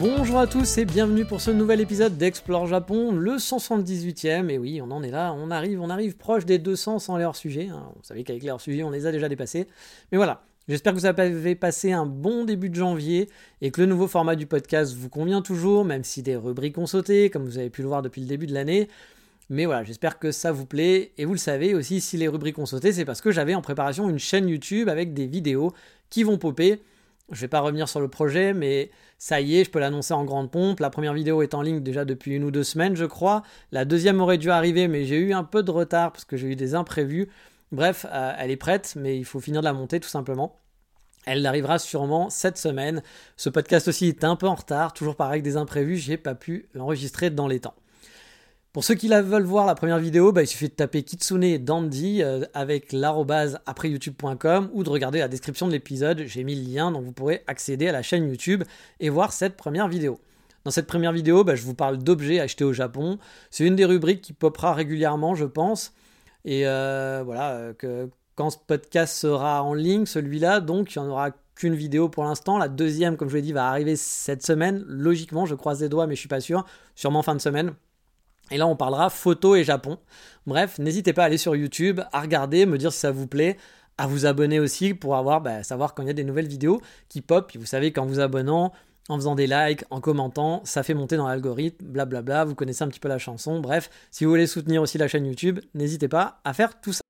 Bonjour à tous et bienvenue pour ce nouvel épisode d'Explore Japon, le 178e. Et oui, on en est là, on arrive, on arrive proche des 200 sans les hors-sujets. Hein. Vous savez qu'avec les hors-sujets, on les a déjà dépassés. Mais voilà, j'espère que vous avez passé un bon début de janvier et que le nouveau format du podcast vous convient toujours, même si des rubriques ont sauté, comme vous avez pu le voir depuis le début de l'année. Mais voilà, j'espère que ça vous plaît. Et vous le savez aussi, si les rubriques ont sauté, c'est parce que j'avais en préparation une chaîne YouTube avec des vidéos qui vont popper. Je vais pas revenir sur le projet, mais ça y est, je peux l'annoncer en grande pompe. La première vidéo est en ligne déjà depuis une ou deux semaines, je crois. La deuxième aurait dû arriver, mais j'ai eu un peu de retard parce que j'ai eu des imprévus. Bref, euh, elle est prête, mais il faut finir de la monter tout simplement. Elle arrivera sûrement cette semaine. Ce podcast aussi est un peu en retard, toujours pareil avec des imprévus, j'ai pas pu l'enregistrer dans les temps. Pour ceux qui la veulent voir la première vidéo, bah, il suffit de taper Kitsune Dandy euh, avec l'arrobase après youtube.com ou de regarder la description de l'épisode. J'ai mis le lien donc vous pourrez accéder à la chaîne YouTube et voir cette première vidéo. Dans cette première vidéo, bah, je vous parle d'objets achetés au Japon. C'est une des rubriques qui popera régulièrement, je pense. Et euh, voilà, euh, que quand ce podcast sera en ligne, celui-là, donc il n'y en aura qu'une vidéo pour l'instant. La deuxième, comme je vous l'ai dit, va arriver cette semaine. Logiquement, je croise les doigts, mais je suis pas sûr. Sûrement fin de semaine. Et là, on parlera photo et Japon. Bref, n'hésitez pas à aller sur YouTube, à regarder, me dire si ça vous plaît, à vous abonner aussi pour avoir, bah, savoir quand il y a des nouvelles vidéos qui pop. vous savez qu'en vous abonnant, en faisant des likes, en commentant, ça fait monter dans l'algorithme, blablabla. Vous connaissez un petit peu la chanson. Bref, si vous voulez soutenir aussi la chaîne YouTube, n'hésitez pas à faire tout ça.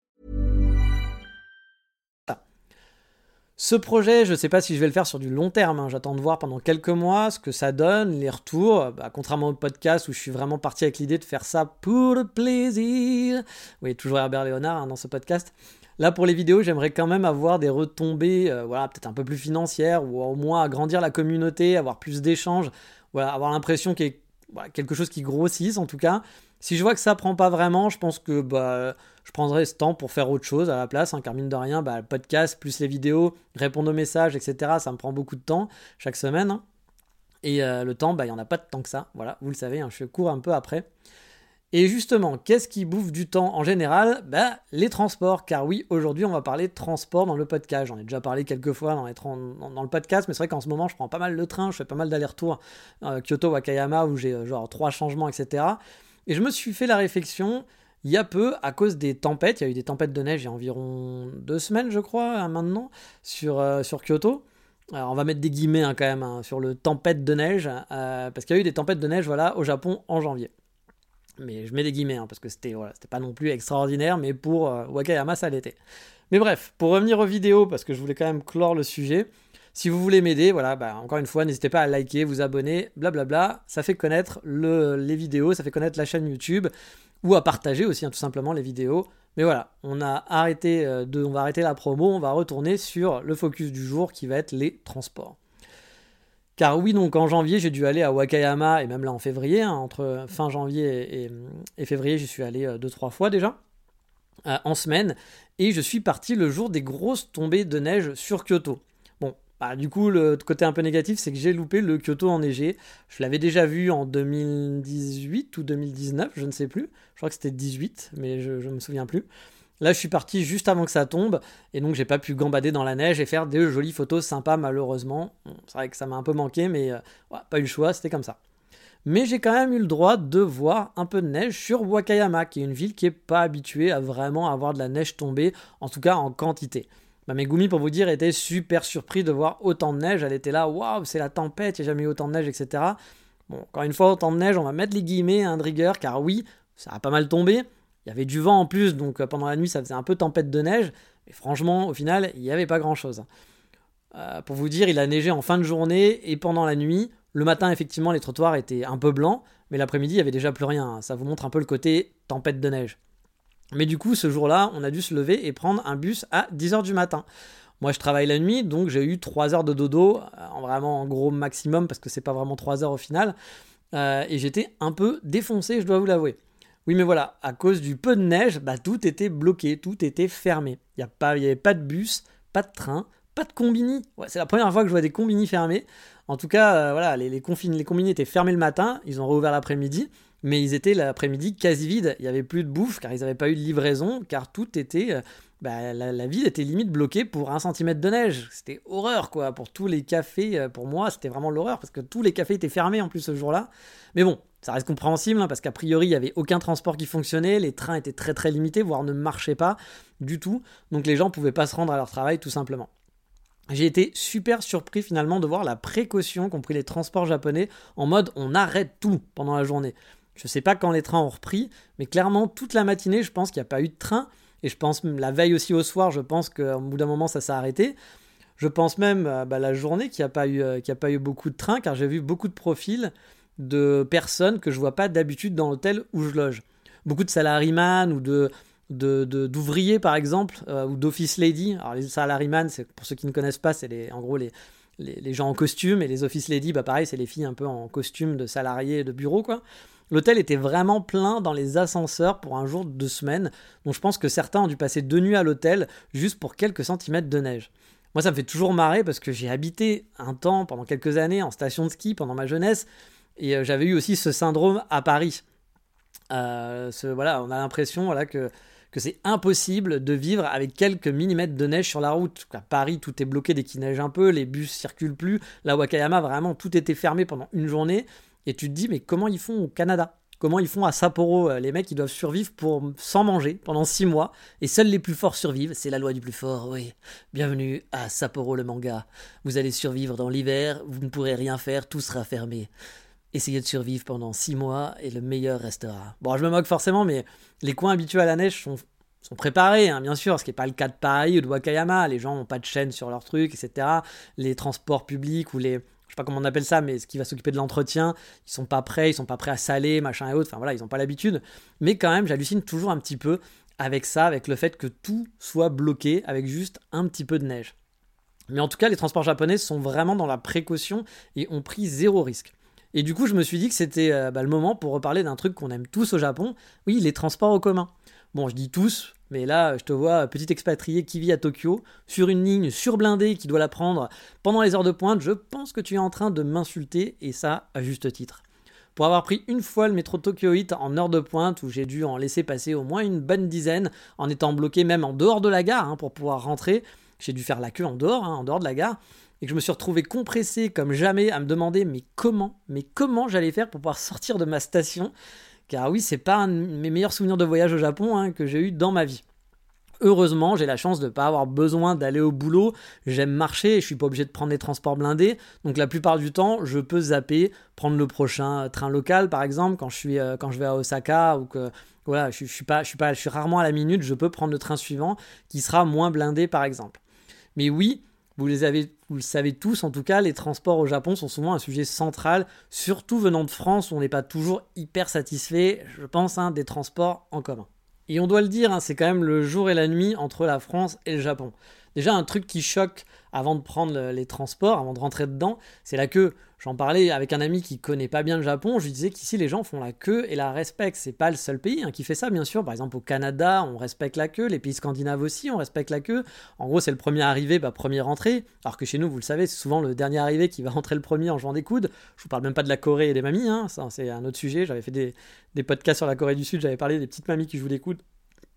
Ce projet, je ne sais pas si je vais le faire sur du long terme. hein. J'attends de voir pendant quelques mois ce que ça donne, les retours. Bah, contrairement au podcast où je suis vraiment parti avec l'idée de faire ça pour le plaisir. Oui, toujours Herbert Léonard hein, dans ce podcast. Là, pour les vidéos, j'aimerais quand même avoir des retombées, euh, voilà, peut-être un peu plus financières, ou au moins agrandir la communauté, avoir plus d'échanges, avoir l'impression qu'il y ait quelque chose qui grossisse en tout cas. Si je vois que ça prend pas vraiment, je pense que bah, je prendrai ce temps pour faire autre chose à la place, hein, car mine de rien, bah, le podcast plus les vidéos, répondre aux messages, etc., ça me prend beaucoup de temps chaque semaine. hein. Et euh, le temps, bah, il n'y en a pas de temps que ça. Voilà, vous le savez, hein, je cours un peu après. Et justement, qu'est-ce qui bouffe du temps en général? Bah, Les transports, car oui, aujourd'hui on va parler de transport dans le podcast. J'en ai déjà parlé quelques fois dans, le podcast, mais c'est vrai qu'en ce moment je prends pas mal le train, je fais pas mal d'allers-retours euh, Kyoto-Wakayama où j'ai euh, genre trois changements, etc. Et je me suis fait la réflexion, il y a peu, à cause des tempêtes, il y a eu des tempêtes de neige il y a environ deux semaines, je crois, hein, maintenant, sur, euh, sur Kyoto. Alors, on va mettre des guillemets hein, quand même hein, sur le tempête de neige, euh, parce qu'il y a eu des tempêtes de neige voilà, au Japon en janvier. Mais je mets des guillemets, parce que c'était pas non plus extraordinaire, mais pour euh, Wakayama, ça l'était. Mais bref, pour revenir aux vidéos, parce que je voulais quand même clore le sujet, si vous voulez m'aider, voilà, bah, encore une fois, n'hésitez pas à liker, vous abonner, blablabla. Ça fait connaître le- les vidéos, ça fait connaître la chaîne YouTube, ou à partager aussi, hein, tout simplement, les vidéos. Mais voilà, on a arrêté euh, on va arrêter la promo, on va retourner sur le focus du jour qui va être les transports. Car oui, donc en janvier, j'ai dû aller à Wakayama, et même là en février, hein, entre fin janvier et, et février, j'y suis allé euh, deux, trois fois déjà, euh, en semaine, et je suis parti le jour des grosses tombées de neige sur Kyoto. Bah, du coup, le côté un peu négatif, c'est que j'ai loupé le Kyoto enneigé. Je l'avais déjà vu en 2018 ou 2019, je ne sais plus. Je crois que c'était 18, mais je ne me souviens plus. Là, je suis parti juste avant que ça tombe, et donc j'ai pas pu gambader dans la neige et faire des jolies photos sympas, malheureusement. C'est vrai que ça m'a un peu manqué, mais euh, pas eu le choix, c'était comme ça. Mais j'ai quand même eu le droit de voir un peu de neige sur Wakayama, qui est une ville qui est pas habituée à vraiment avoir de la neige tomber, en tout cas en quantité. Bah, Megumi, pour vous dire, était super surpris de voir autant de neige. Elle était là, waouh, c'est la tempête, il n'y a jamais eu autant de neige, etc. Bon, encore une fois, autant de neige, on va mettre les guillemets hein, de rigueur, car oui, ça a pas mal tombé, Il y avait du vent en plus, donc pendant la nuit, ça faisait un peu tempête de neige. Et franchement, au final, il n'y avait pas grand-chose. pour vous dire, il a neigé en fin de journée et pendant la nuit. Le matin, effectivement, les trottoirs étaient un peu blancs, mais l'après-midi, il n'y avait déjà plus rien. Ça vous montre un peu le côté tempête de neige. Mais du coup, ce jour-là, on a dû se lever et prendre un bus à 10h du matin. Moi, je travaille la nuit, donc j'ai eu 3 heures de dodo, euh, en vraiment en gros maximum, parce que c'est pas vraiment 3 heures au final. Euh, et j'étais un peu défoncé, je dois vous l'avouer. Oui, mais voilà, à cause du peu de neige, bah, tout était bloqué, tout était fermé. Il n'y avait pas de bus, pas de train, pas de combini. C'est la première fois que je vois des combini fermés. En tout cas, euh, voilà, les, les, les combini étaient fermés le matin, ils ont rouvert l'après-midi mais ils étaient l'après-midi quasi vides. Il n'y avait plus de bouffe car ils n'avaient pas eu de livraison, car tout était. Euh, bah, la, ville était limite bloquée pour un centimètre de neige. C'était horreur, quoi. Pour tous les cafés, euh, pour moi, c'était vraiment l'horreur parce que tous les cafés étaient fermés en plus ce jour-là. Mais bon, ça reste compréhensible hein, parce qu'a priori, il n'y avait aucun transport qui fonctionnait. Les trains étaient très très limités, voire ne marchaient pas du tout. Donc les gens ne pouvaient pas se rendre à leur travail tout simplement. J'ai été super surpris finalement de voir la précaution qu'ont pris les transports japonais en mode on arrête tout pendant la journée. Je ne sais pas quand les trains ont repris, mais clairement, toute la matinée, je pense qu'il n'y a pas eu de train. Et je pense, la veille aussi au soir, je pense qu'au bout d'un moment, ça s'est arrêté. Je pense même à bah, la journée qu'il n'y a, pas eu, euh, a pas eu beaucoup de trains, car j'ai vu beaucoup de profils de personnes que je vois pas d'habitude dans l'hôtel où je loge. Beaucoup de salaryman ou de d'ouvriers par exemple euh, ou d'office lady alors les salaryman c'est pour ceux qui ne connaissent pas c'est en gros les, les, les, gens en costume et les office lady bah pareil c'est les filles un peu en costume de salariés de bureau quoi L'hôtel était vraiment plein dans les ascenseurs pour un jour de deux semaines, donc je pense que certains ont dû passer deux nuits à l'hôtel juste pour quelques centimètres de neige. Moi, ça me fait toujours marrer parce que j'ai habité un temps, pendant quelques années, en station de ski pendant ma jeunesse, et euh, j'avais eu aussi ce syndrome à Paris. Euh, voilà, on a l'impression voilà, que, que c'est impossible de vivre avec quelques millimètres de neige sur la route. À Paris, tout est bloqué dès qu'il neige un peu, les bus circulent plus. Là, Wakayama, vraiment, tout était fermé pendant une journée. Et tu te dis, mais comment ils font au Canada? Comment ils font à Sapporo euh, Les mecs, ils doivent survivre pour sans manger pendant 6 mois. Et seuls les plus forts survivent. C'est la loi du plus fort, oui. Bienvenue à Sapporo le manga. Vous allez survivre dans l'hiver, vous ne pourrez rien faire, tout sera fermé. Essayez de survivre pendant 6 mois et le meilleur restera. Bon, je me moque forcément, mais les coins habitués à la neige sont, préparés, hein, bien sûr, ce qui n'est pas le cas de Paris ou de Wakayama. Les gens n'ont pas de chaîne sur leurs trucs, etc. Les transports publics ou les, je sais pas comment on appelle ça, mais ce qui va s'occuper de l'entretien, ils sont pas prêts, ils sont pas prêts à saler, machin et autres. Enfin voilà, ils n'ont pas l'habitude. Mais quand même, j'hallucine toujours un petit peu avec ça, avec le fait que tout soit bloqué avec juste un petit peu de neige. Mais en tout cas, les transports japonais sont vraiment dans la précaution et ont pris zéro risque. Et du coup, je me suis dit que c'était euh, bah, le moment pour reparler d'un truc qu'on aime tous au Japon. Oui, les transports en commun. Bon, je dis tous, mais là, je te vois, petit expatrié qui vit à Tokyo, sur une ligne surblindée qui doit la prendre pendant les heures de pointe, je pense que tu es en train de m'insulter, et ça, à juste titre. Pour avoir pris une fois le métro Tokyo Heat en heure de pointe, où j'ai dû en laisser passer au moins une bonne dizaine, en étant bloqué même en dehors de la gare, hein, pour pouvoir rentrer, j'ai dû faire la queue en dehors, hein, en dehors de la gare, et que je me suis retrouvé compressé comme jamais à me demander mais comment, mais comment j'allais faire pour pouvoir sortir de ma station? Car oui, c'est pas un de mes meilleurs souvenirs de voyage au Japon hein, que j'ai eu dans ma vie. Heureusement, j'ai la chance de ne pas avoir besoin d'aller au boulot. J'aime marcher et je suis pas obligé de prendre des transports blindés. Donc la plupart du temps, je peux zapper, prendre le prochain train local par exemple quand je suis euh, quand je vais à Osaka ou que voilà, je, je suis pas je suis je suis rarement à la minute, je peux prendre le train suivant qui sera moins blindé par exemple. Mais oui, vous, les avez, le savez tous, en tout cas, les transports au Japon sont souvent un sujet central, surtout venant de France où on n'est pas toujours hyper satisfait, je pense, hein, des transports en commun. Et on doit le dire, hein, c'est quand même le jour et la nuit entre la France et le Japon. Déjà, un truc qui choque avant de prendre les transports, avant de rentrer dedans, c'est la queue. J'en parlais avec un ami qui connaît pas bien le Japon, je lui disais qu'ici les gens font la queue et la respectent. C'est pas le seul pays hein, qui fait ça, bien sûr. Par exemple, au Canada, on respecte la queue, les pays scandinaves aussi, on respecte la queue. En gros, c'est le premier arrivé, bah, premier rentré. Alors que chez nous, vous le savez, c'est souvent le dernier arrivé qui va rentrer le premier en jouant des coudes. Je vous parle même pas de la Corée et des mamies, hein. ça c'est un autre sujet. J'avais fait des, des podcasts sur la Corée du Sud, j'avais parlé des petites mamies qui jouent des coudes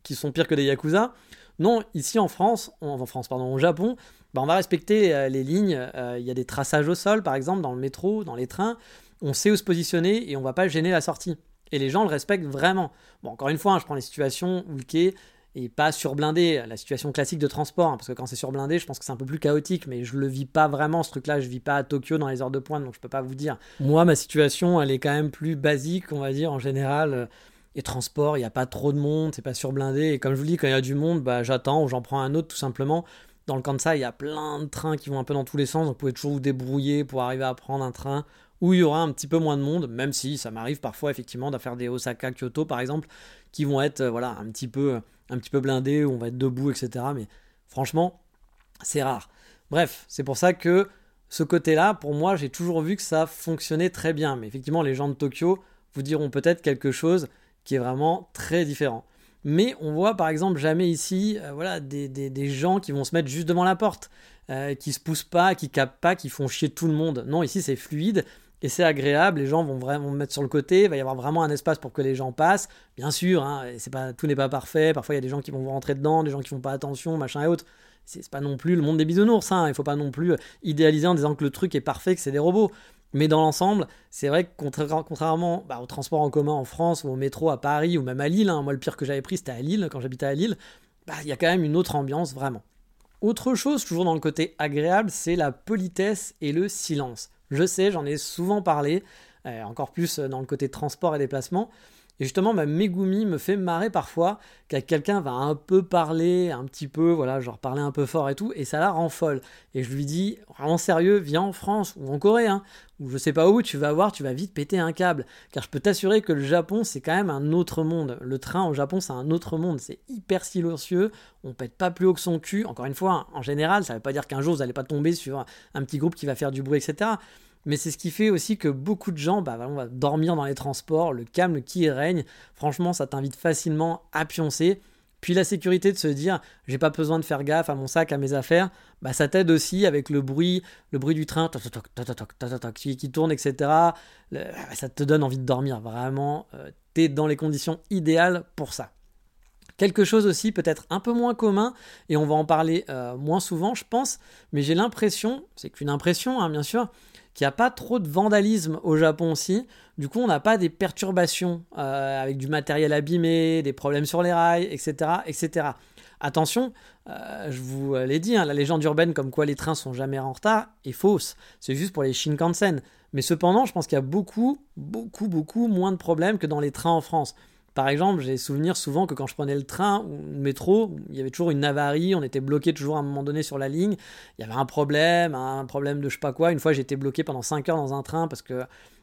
qui sont pires que des yakuza. Non, ici en France, en France, pardon, au Japon, bah, on va respecter euh, les lignes. Euh, il y a des traçages au sol, par exemple, dans le métro, dans les trains. On sait où se positionner et on va pas gêner la sortie. Et les gens le respectent vraiment. Bon, encore une fois, hein, je prends les situations où le quai est pas surblindé, la situation classique de transport, hein, parce que quand c'est surblindé, je pense que c'est un peu plus chaotique, mais je le vis pas vraiment ce truc-là, je vis pas à Tokyo dans les heures de pointe, donc je peux pas vous dire. Moi, ma situation, elle est quand même plus basique, on va dire, en général. Et transport, il n'y a pas trop de monde, c'est pas surblindé. Et comme je vous dis, quand il y a du monde, bah, j'attends ou j'en prends un autre tout simplement. Dans le Kansai, il y a plein de trains qui vont un peu dans tous les sens, vous pouvez toujours vous débrouiller pour arriver à prendre un train où il y aura un petit peu moins de monde, même si ça m'arrive parfois effectivement de faire des Osaka, Kyoto par exemple, qui vont être euh, voilà un petit peu un petit peu blindés, où on va être debout, etc. Mais franchement, c'est rare. Bref, c'est pour ça que ce côté-là, pour moi, j'ai toujours vu que ça fonctionnait très bien. Mais effectivement, les gens de Tokyo vous diront peut-être quelque chose qui est vraiment très différent. Mais on voit par exemple jamais ici euh, voilà, des, gens qui vont se mettre juste devant la porte, euh, qui se poussent pas, qui capent pas, qui font chier tout le monde. Non, ici c'est fluide et c'est agréable. Les gens vont vraiment mettre sur le côté. Il va y avoir vraiment un espace pour que les gens passent. Bien sûr, hein, c'est pas, tout n'est pas parfait. Parfois il y a des gens qui vont rentrer dedans, des gens qui font pas attention, machin et autres. C'est pas non plus le monde des bisounours. Hein. Il faut pas non plus idéaliser en disant que le truc est parfait, que c'est des robots. Mais dans l'ensemble, c'est vrai que contrairement bah, au transport en commun en France ou au métro à Paris ou même à Lille, hein, moi le pire que j'avais pris c'était à Lille quand j'habitais à Lille, bah, il y a quand même une autre ambiance vraiment. Autre chose, toujours dans le côté agréable, c'est la politesse et le silence. Je sais, j'en ai souvent parlé, euh, encore plus dans le côté transport et déplacement, et justement, ma Megumi me fait marrer parfois quand quelqu'un va un peu parler, un petit peu, voilà, genre parler un peu fort et tout, et ça la rend folle. Et je lui dis, vraiment sérieux, viens en France ou en Corée, hein, ou je sais pas où, tu vas voir, tu vas vite péter un câble. Car je peux t'assurer que le Japon, c'est quand même un autre monde. Le train au Japon, c'est un autre monde. C'est hyper silencieux, on pète pas plus haut que son cul. Encore une fois, en général, ça veut pas dire qu'un jour vous n'allez pas tomber sur un petit groupe qui va faire du bruit, etc mais c'est ce qui fait aussi que beaucoup de gens bah, vont dormir dans les transports, le calme qui règne. Franchement, ça t'invite facilement à pioncer. Puis la sécurité de se dire, j'ai pas besoin de faire gaffe à mon sac, à mes affaires, bah ça t'aide aussi avec le bruit, le bruit du train qui, qui tourne, etc. ça te donne envie de dormir. Vraiment, tu t'es dans les conditions idéales pour ça. Quelque chose aussi peut-être un peu moins commun, et on va en parler moins souvent, je pense, mais j'ai l'impression, c'est qu'une impression, hein, bien sûr, qu'il n'y a pas trop de vandalisme au Japon aussi. Du coup, on n'a pas des perturbations euh, avec du matériel abîmé, des problèmes sur les rails, etc. etc. Attention, euh, je vous l'ai dit, hein, la légende urbaine comme quoi les trains sont jamais en retard est fausse. C'est juste pour les Shinkansen. Mais cependant, je pense qu'il y a beaucoup, beaucoup, beaucoup moins de problèmes que dans les trains en France. Par exemple, j'ai souvenir souvent que quand je prenais le train ou le métro, il y avait toujours une avarie, on était bloqué toujours à un moment donné sur la ligne, il y avait un problème, un problème de je sais pas quoi. Une fois, j'étais bloqué pendant 5 heures dans un train parce que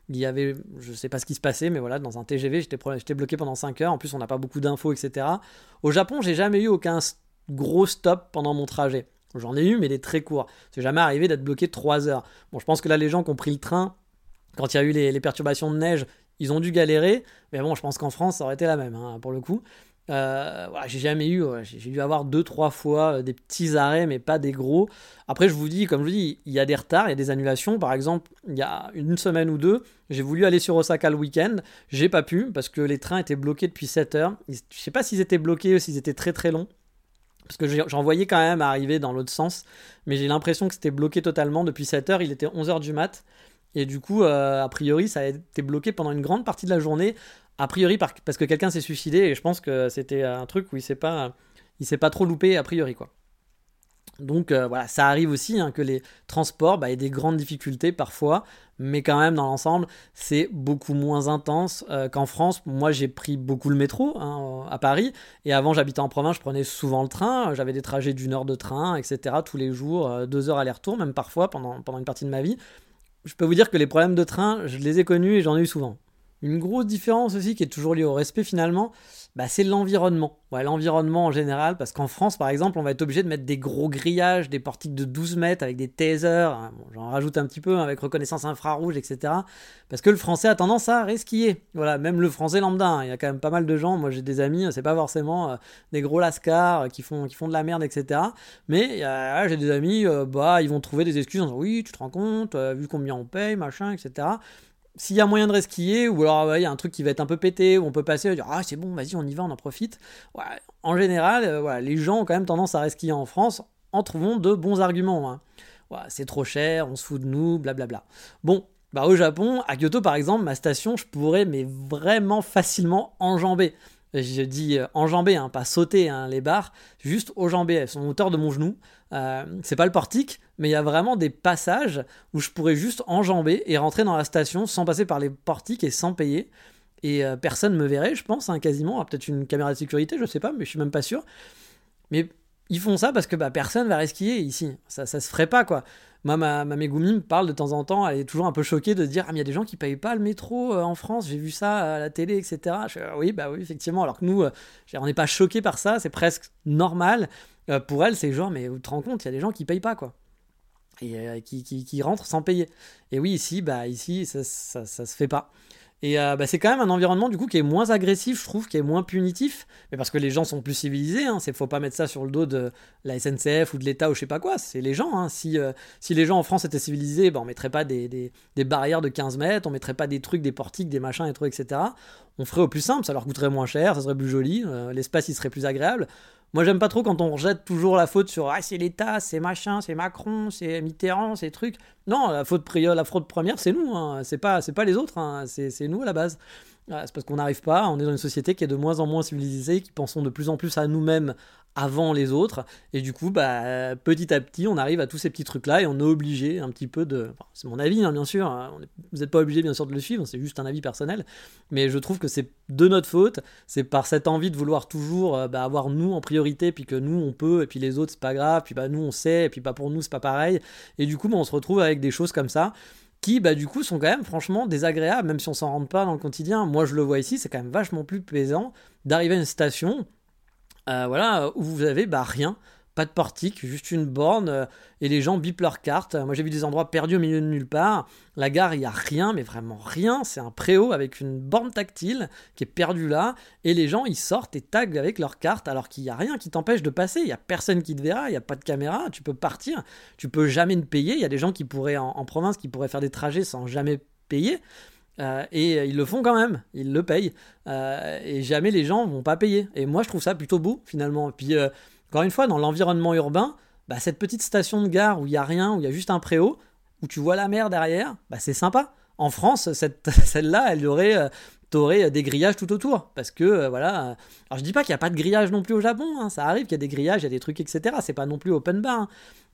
il y avait, je sais pas ce qui se passait, mais voilà, dans un TGV, j'étais bloqué pendant 5 heures. En plus, on n'a pas beaucoup d'infos, etc. Au Japon, j'ai jamais eu aucun gros stop pendant mon trajet. J'en ai eu, mais des très courts. C'est jamais arrivé d'être bloqué 3 heures. Bon, je pense que là, les gens qui ont pris le train, quand il y a eu les, perturbations de neige, ils ont dû galérer, mais bon, je pense qu'en France, ça aurait été la même, hein, pour le coup. Euh, voilà, j'ai jamais eu, j'ai dû avoir deux, trois fois euh, des petits arrêts, mais pas des gros. Après, je vous dis, comme je vous dis, il y a des retards, il y a des annulations. Par exemple, il y a une semaine ou deux, j'ai voulu aller sur Osaka le week-end, j'ai pas pu parce que les trains étaient bloqués depuis 7 heures. Je sais pas s'ils étaient bloqués ou s'ils étaient très très longs. Parce que j'en voyais quand même arriver dans l'autre sens, mais j'ai l'impression que c'était bloqué totalement depuis 7 heures. Il était 11 heures du mat. Et du coup, euh, a priori, ça a été bloqué pendant une grande partie de la journée. A priori, parce que quelqu'un s'est suicidé. Et je pense que c'était un truc où il s'est pas, il s'est pas trop loupé a priori quoi. Donc euh, voilà, ça arrive aussi hein, que les transports bah, aient des grandes difficultés parfois, mais quand même dans l'ensemble, c'est beaucoup moins intense euh, qu'en France. Moi, j'ai pris beaucoup le métro hein, à Paris, et avant j'habitais en province, je prenais souvent le train. J'avais des trajets d'une heure de train, etc. tous les jours, deux heures aller-retour, même parfois pendant, pendant une partie de ma vie je peux vous dire que les problèmes de train, je les ai connus et j'en ai eu souvent. Une grosse différence aussi qui est toujours liée au respect finalement, bah, c'est l'environnement. L'environnement en général, parce qu'en France par exemple, on va être obligé de mettre des gros grillages, des portiques de 12 mètres avec des tasers, hein, j'en rajoute un petit peu hein, avec reconnaissance infrarouge, etc. Parce que le français a tendance à resquiller. Voilà, même le français lambda, hein, il y a quand même pas mal de gens, moi j'ai des amis, c'est pas forcément euh, des gros lascars euh, qui, font, de la merde, etc. Mais j'ai des amis, euh, bah ils vont trouver des excuses en disant oui, tu te rends compte, vu combien on paye, machin, etc s'il y a moyen de resquiller, ou alors il y a un truc qui va être un peu pété, où on peut passer, dire ah c'est bon, vas-y, on y va, on en profite. En général, euh, les gens ont quand même tendance à resquiller en France en trouvant de bons arguments. Hein. c'est trop cher, on se fout de nous, blablabla. Bon, bah au Japon, à Kyoto par exemple, ma station, je pourrais mais vraiment facilement enjamber. Je dis euh, enjamber, hein, pas sauter hein, les barres, juste enjamber. Elles sont hauteur de mon genou. Euh, c'est pas le portique, mais il y a vraiment des passages où je pourrais juste enjamber et rentrer dans la station sans passer par les portiques et sans payer. et euh, personne me verrait, je pense, hein, quasiment. Peut-être une caméra de sécurité, je sais pas, mais je suis même pas sûr. Mais ils font ça parce que bah, personne va risquer ici. Ça, ça se ferait pas, quoi. Moi, ma, ma Megumi me parle de temps en temps, elle est toujours un peu choquée de dire Ah, mais il y a des gens qui payent pas le métro euh, en France, j'ai vu ça à la télé, etc. Je fais, oui, bah oui, effectivement. Alors que nous, euh, on n'est pas choqués par ça, c'est presque normal. pour elle, c'est genre, mais vous te rends compte, il y a des gens qui payent pas, quoi. Et qui, qui, qui, rentrent sans payer. Et oui, ici, bah, ici ça, ça, ça se fait pas. Et euh, bah, c'est quand même un environnement du coup qui est moins agressif, je trouve, qui est moins punitif, mais parce que les gens sont plus civilisés. Hein, c'est faut pas mettre ça sur le dos de la SNCF ou de l'État ou je sais pas quoi. C'est les gens. Hein. Si, euh, si les gens en France étaient civilisés, bah, on mettrait pas des, barrières de 15 mètres, on mettrait pas des trucs, des portiques, des machins et trucs, etc. On ferait au plus simple, ça leur coûterait moins cher, ça serait plus joli, euh, l'espace il serait plus agréable. Moi, j'aime pas trop quand on rejette toujours la faute sur ah, c'est l'État, c'est machin, c'est Macron, c'est Mitterrand, c'est trucs. Non, la faute la fraude première, c'est nous. Hein. C'est pas, c'est pas les autres. Hein. C'est nous à la base. C'est parce qu'on n'arrive pas. On est dans une société qui est de moins en moins civilisée, qui pensons de plus en plus à nous-mêmes avant les autres. Et du coup, bah, petit à petit, on arrive à tous ces petits trucs-là et on est obligé un petit peu de. c'est mon avis, hein, bien sûr. Hein. vous n'êtes pas obligé, bien sûr, de le suivre. C'est juste un avis personnel. Mais je trouve que c'est de notre faute. C'est par cette envie de vouloir toujours euh, bah, avoir nous en priorité, puis que nous, on peut, et puis les autres, c'est pas grave. Puis bah, nous, on sait, et puis pas bah, pour nous, c'est pas pareil. Et du coup, bah, on se retrouve avec des choses comme ça qui du coup sont quand même franchement désagréables même si on s'en rend pas dans le quotidien moi je le vois ici c'est quand même vachement plus plaisant d'arriver à une station euh, voilà, où vous avez bah, rien, pas de portique, juste une borne, euh, et les gens bipent leurs cartes. Moi j'ai vu des endroits perdus au milieu de nulle part. La gare, il n'y a rien, mais vraiment rien. C'est un préau avec une borne tactile qui est perdue là, et les gens ils sortent et taguent avec leurs cartes alors qu'il n'y a rien qui t'empêche de passer. Il n'y a personne qui te verra, il n'y a pas de caméra, tu peux partir, tu peux jamais ne payer. Il y a des gens qui pourraient en province qui pourraient faire des trajets sans jamais payer. Euh, et euh, ils le font quand même, ils le payent. Euh, et jamais les gens vont pas payer. Et moi, je trouve ça plutôt beau, finalement. Et puis, encore une fois, dans l'environnement urbain, bah, cette petite station de gare où il y a rien, où il y a juste un préau, où tu vois la mer derrière, bah, c'est sympa. En France, celle-là, elle aurait, des grillages tout autour. Parce que, voilà. Alors, je dis pas qu'il n'y a pas de grillage non plus au Japon. Hein. Ça arrive qu'il y a des grillages, il y a des trucs, etc. C'est pas non plus open bar. Hein.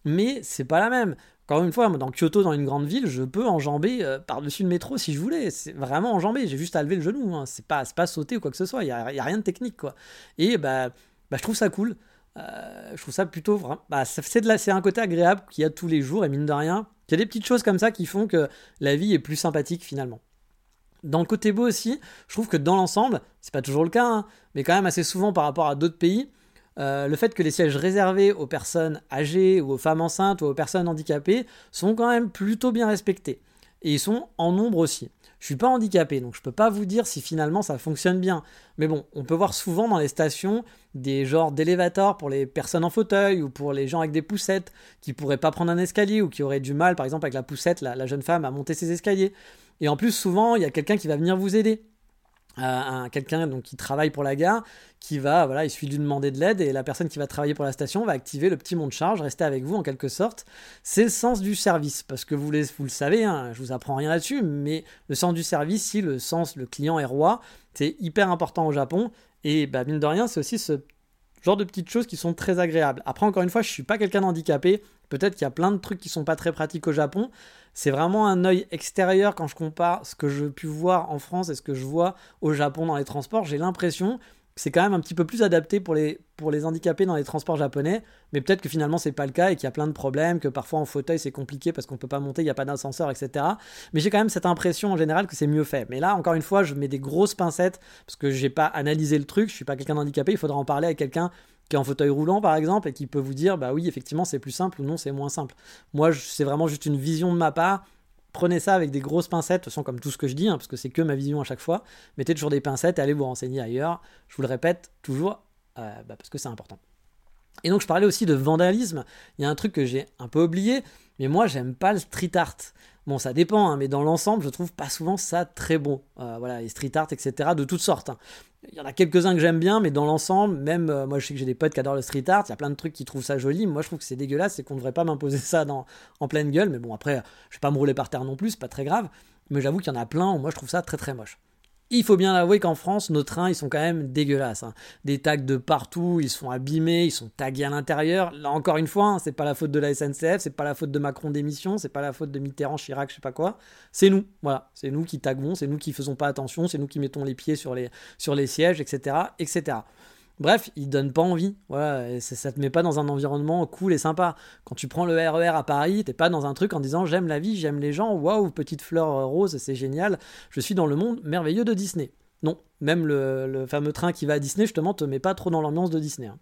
Mais c'est pas la même. Encore une fois, dans Kyoto, dans une grande ville, je peux enjamber euh, par-dessus le métro si je voulais. C'est vraiment enjamber. J'ai juste à lever le genou. Hein. C'est pas, pas sauter ou quoi que ce soit. Il n'y a, rien de technique, quoi. Et bah, bah, je trouve ça cool. Euh, je trouve ça plutôt. Bah, c'est un côté agréable qu'il y a tous les jours. Et mine de rien, il y a des petites choses comme ça qui font que la vie est plus sympathique finalement. Dans le côté beau aussi, je trouve que dans l'ensemble, c'est pas toujours le cas, hein, mais quand même assez souvent par rapport à d'autres pays, euh, le fait que les sièges réservés aux personnes âgées ou aux femmes enceintes ou aux personnes handicapées sont quand même plutôt bien respectés. Et ils sont en nombre aussi. Je suis pas handicapé, donc je peux pas vous dire si finalement ça fonctionne bien. Mais bon, on peut voir souvent dans les stations des genres d'élévateurs pour les personnes en fauteuil ou pour les gens avec des poussettes qui pourraient pas prendre un escalier ou qui auraient du mal, par exemple avec la poussette, la jeune femme, à monter ses escaliers. Et en plus, souvent, il y a quelqu'un qui va venir vous aider quelqu'un donc qui travaille pour la gare qui va voilà il suffit de lui demander de l'aide et la personne qui va travailler pour la station va activer le petit mont de charge rester avec vous en quelque sorte. C'est le sens du service parce que vous, vous le savez hein, je vous apprends rien là-dessus mais le sens du service si le sens le client est roi c'est hyper important au Japon. Et bah, mine de rien c'est aussi ce genre de petites choses qui sont très agréables. Après encore une fois je suis pas quelqu'un d'handicapé. Peut-être qu'il y a plein de trucs qui sont pas très pratiques au Japon. C'est vraiment un œil extérieur quand je compare ce que je pu voir en France et ce que je vois au Japon dans les transports. J'ai l'impression c'est quand même un petit peu plus adapté pour les, handicapés dans les transports japonais, mais peut-être que finalement c'est pas le cas et qu'il y a plein de problèmes, que parfois en fauteuil c'est compliqué parce qu'on peut pas monter, il n'y a pas d'ascenseur, etc. Mais j'ai quand même cette impression en général que c'est mieux fait. Mais là, encore une fois, je mets des grosses pincettes parce que j'ai pas analysé le truc, je suis pas quelqu'un d'handicapé, il faudra en parler avec quelqu'un qui est en fauteuil roulant par exemple et qui peut vous dire bah oui effectivement c'est plus simple ou non c'est moins simple. Moi c'est vraiment juste une vision de ma part. Prenez ça avec des grosses pincettes, de toute façon comme tout ce que je dis, hein, parce que c'est que ma vision à chaque fois. Mettez toujours des pincettes et allez vous renseigner ailleurs. Je vous le répète toujours euh, bah, parce que c'est important. Et donc je parlais aussi de vandalisme. Il y a un truc que j'ai un peu oublié, mais moi j'aime pas le street art. Bon, ça dépend, hein, mais dans l'ensemble, je trouve pas souvent ça très bon. Euh, voilà, les street art, etc., de toutes sortes. Hein. Il y en a quelques-uns que j'aime bien, mais dans l'ensemble, même euh, moi je sais que j'ai des potes qui adorent le street art, il y a plein de trucs qui trouvent ça joli. Moi je trouve que c'est dégueulasse et qu'on ne devrait pas m'imposer ça en pleine gueule. Mais bon, après, je vais pas me rouler par terre non plus, c'est pas très grave. Mais j'avoue qu'il y en a plein où moi je trouve ça très très moche. Il faut bien avouer qu'en France, nos trains, ils sont quand même dégueulasses. hein. Des tags de partout, ils sont abîmés, ils sont tagués à l'intérieur. Là, encore une fois, hein, c'est pas la faute de la SNCF, c'est pas la faute de Macron d'émission, c'est pas la faute de Mitterrand, Chirac, je sais pas quoi. C'est nous, voilà. C'est nous qui taguons, c'est nous qui faisons pas attention, c'est nous qui mettons les pieds sur les, sur les sièges, etc., etc. Bref, ils donnent pas envie. Voilà, et ça, te met pas dans un environnement cool et sympa. Quand tu prends le RER à Paris, t'es pas dans un truc en disant j'aime la vie, j'aime les gens, waouh, petite fleur euh, rose, c'est génial, je suis dans le monde merveilleux de Disney. Non, même le, le fameux train qui va à Disney, justement, te met pas trop dans l'ambiance de Disney. hein.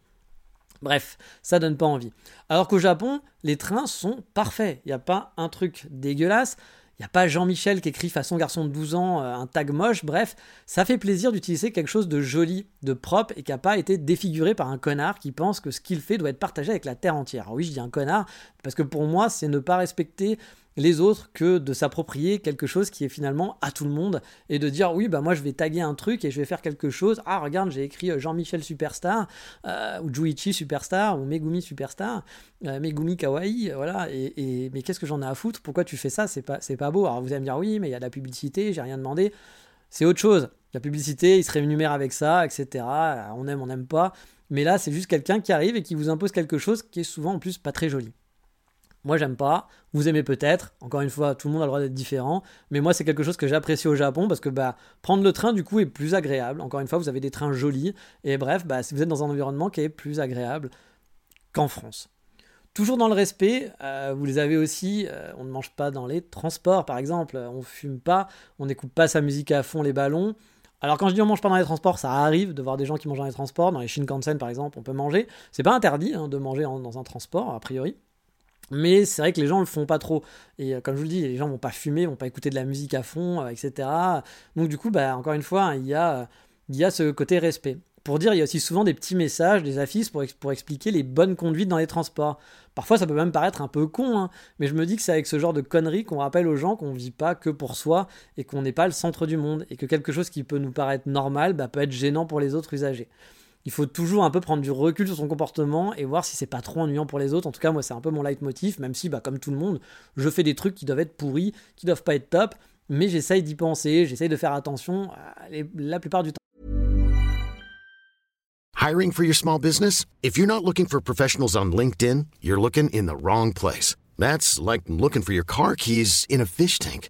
Bref, ça donne pas envie. Alors qu'au Japon, les trains sont parfaits. Il n'y a pas un truc dégueulasse. Il n'y a pas Jean-Michel qui écrit façon garçon de 12 ans euh, un tag moche. Bref, ça fait plaisir d'utiliser quelque chose de joli, de propre et qui n'a pas été défiguré par un connard qui pense que ce qu'il fait doit être partagé avec la terre entière. Alors oui, je dis un connard parce que pour moi, c'est ne pas respecter les autres que de s'approprier quelque chose qui est finalement à tout le monde et de dire oui bah moi je vais taguer un truc et je vais faire quelque chose. Ah regarde j'ai écrit euh, Jean-Michel Superstar euh, ou Juichi Superstar ou Megumi Superstar euh, Megumi Kawaii voilà. Et, mais qu'est-ce que j'en ai à foutre? Pourquoi tu fais ça? C'est pas beau. Alors vous allez me dire oui mais il y a de la publicité j'ai rien demandé. C'est autre chose. La publicité il se rémunère avec ça etc on aime on n'aime pas. Mais là c'est juste quelqu'un qui arrive et qui vous impose quelque chose qui est souvent en plus pas très joli moi, j'aime pas. Vous aimez peut-être. Encore une fois, tout le monde a le droit d'être différent. Mais moi, c'est quelque chose que j'apprécie au Japon parce que bah, prendre le train, du coup, est plus agréable. Encore une fois, vous avez des trains jolis. Et bref, bah, si vous êtes dans un environnement qui est plus agréable qu'en France. Toujours dans le respect, euh, vous les avez aussi, euh, on ne mange pas dans les transports par exemple, on fume pas, on n'écoute pas sa musique à fond les ballons. Alors quand je dis on mange pas dans les transports, ça arrive de voir des gens qui mangent dans les transports, dans les Shinkansen par exemple, on peut manger. C'est pas interdit hein, de manger dans un transport a priori. Mais c'est vrai que les gens le font pas trop. Et euh, comme je vous le dis, les gens vont pas fumer, vont pas écouter de la musique à fond, euh, etc. Donc du coup, bah, encore une fois, hein, il y, a, euh, il y a ce côté respect. Pour dire, il y a aussi souvent des petits messages, des affiches pour, pour expliquer les bonnes conduites dans les transports. Parfois, ça peut même paraître un peu con, hein, mais je me dis que c'est avec ce genre de conneries qu'on rappelle aux gens qu'on vit pas que pour soi et qu'on n'est pas le centre du monde et que quelque chose qui peut nous paraître normal bah, peut être gênant pour les autres usagers il faut toujours un peu prendre du recul sur son comportement et voir si c'est pas trop ennuyant pour les autres. En tout cas, moi, c'est un peu mon leitmotiv, même si, bah, comme tout le monde, je fais des trucs qui doivent être pourris, qui doivent pas être top, mais j'essaye d'y penser, j'essaye de faire attention euh, la plupart du temps. Hiring for your small business? If you're not looking for professionals on LinkedIn, you're looking in the wrong place. That's like looking for your car keys in a fish tank.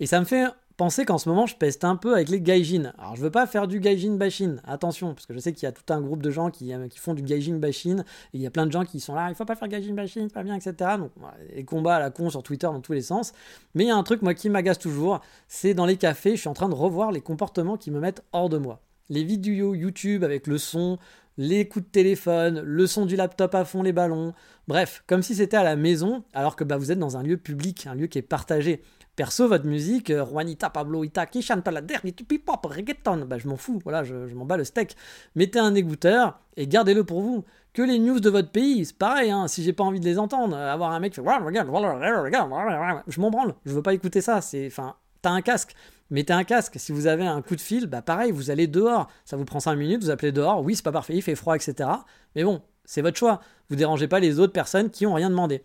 Et ça me fait penser qu'en ce moment, je peste un peu avec les gaijin. Alors, je veux pas faire du gaijin bashing, attention, parce que je sais qu'il y a tout un groupe de gens qui, font du gaijin bashing, et il y a plein de gens qui sont là, il faut pas faire gaijin bashing, c'est pas bien, etc. Donc, les combats à la con sur Twitter dans tous les sens. Mais il y a un truc, moi, qui m'agace toujours, c'est dans les cafés, je suis en train de revoir les comportements qui me mettent hors de moi. Les vidéos YouTube avec le son, les coups de téléphone, le son du laptop à fond, les ballons. Bref, comme si c'était à la maison, alors que bah, vous êtes dans un lieu public, un lieu qui est partagé. Perso, votre musique, euh, Juanita, Pablo Ita, qui chante la dernière pop, reggaeton, bah, je m'en fous, voilà, je, je m'en bats le steak. Mettez un écouteur et gardez-le pour vous. Que les news de votre pays, c'est pareil, hein, si j'ai pas envie de les entendre, euh, avoir un mec qui fait je m'en branle, je veux pas écouter ça, c'est, enfin, t'as un casque, mettez un casque, si vous avez un coup de fil, bah pareil, vous allez dehors, ça vous prend 5 minutes, vous appelez dehors, oui, c'est pas parfait, il fait froid, etc. Mais bon, c'est votre choix, vous dérangez pas les autres personnes qui ont rien demandé.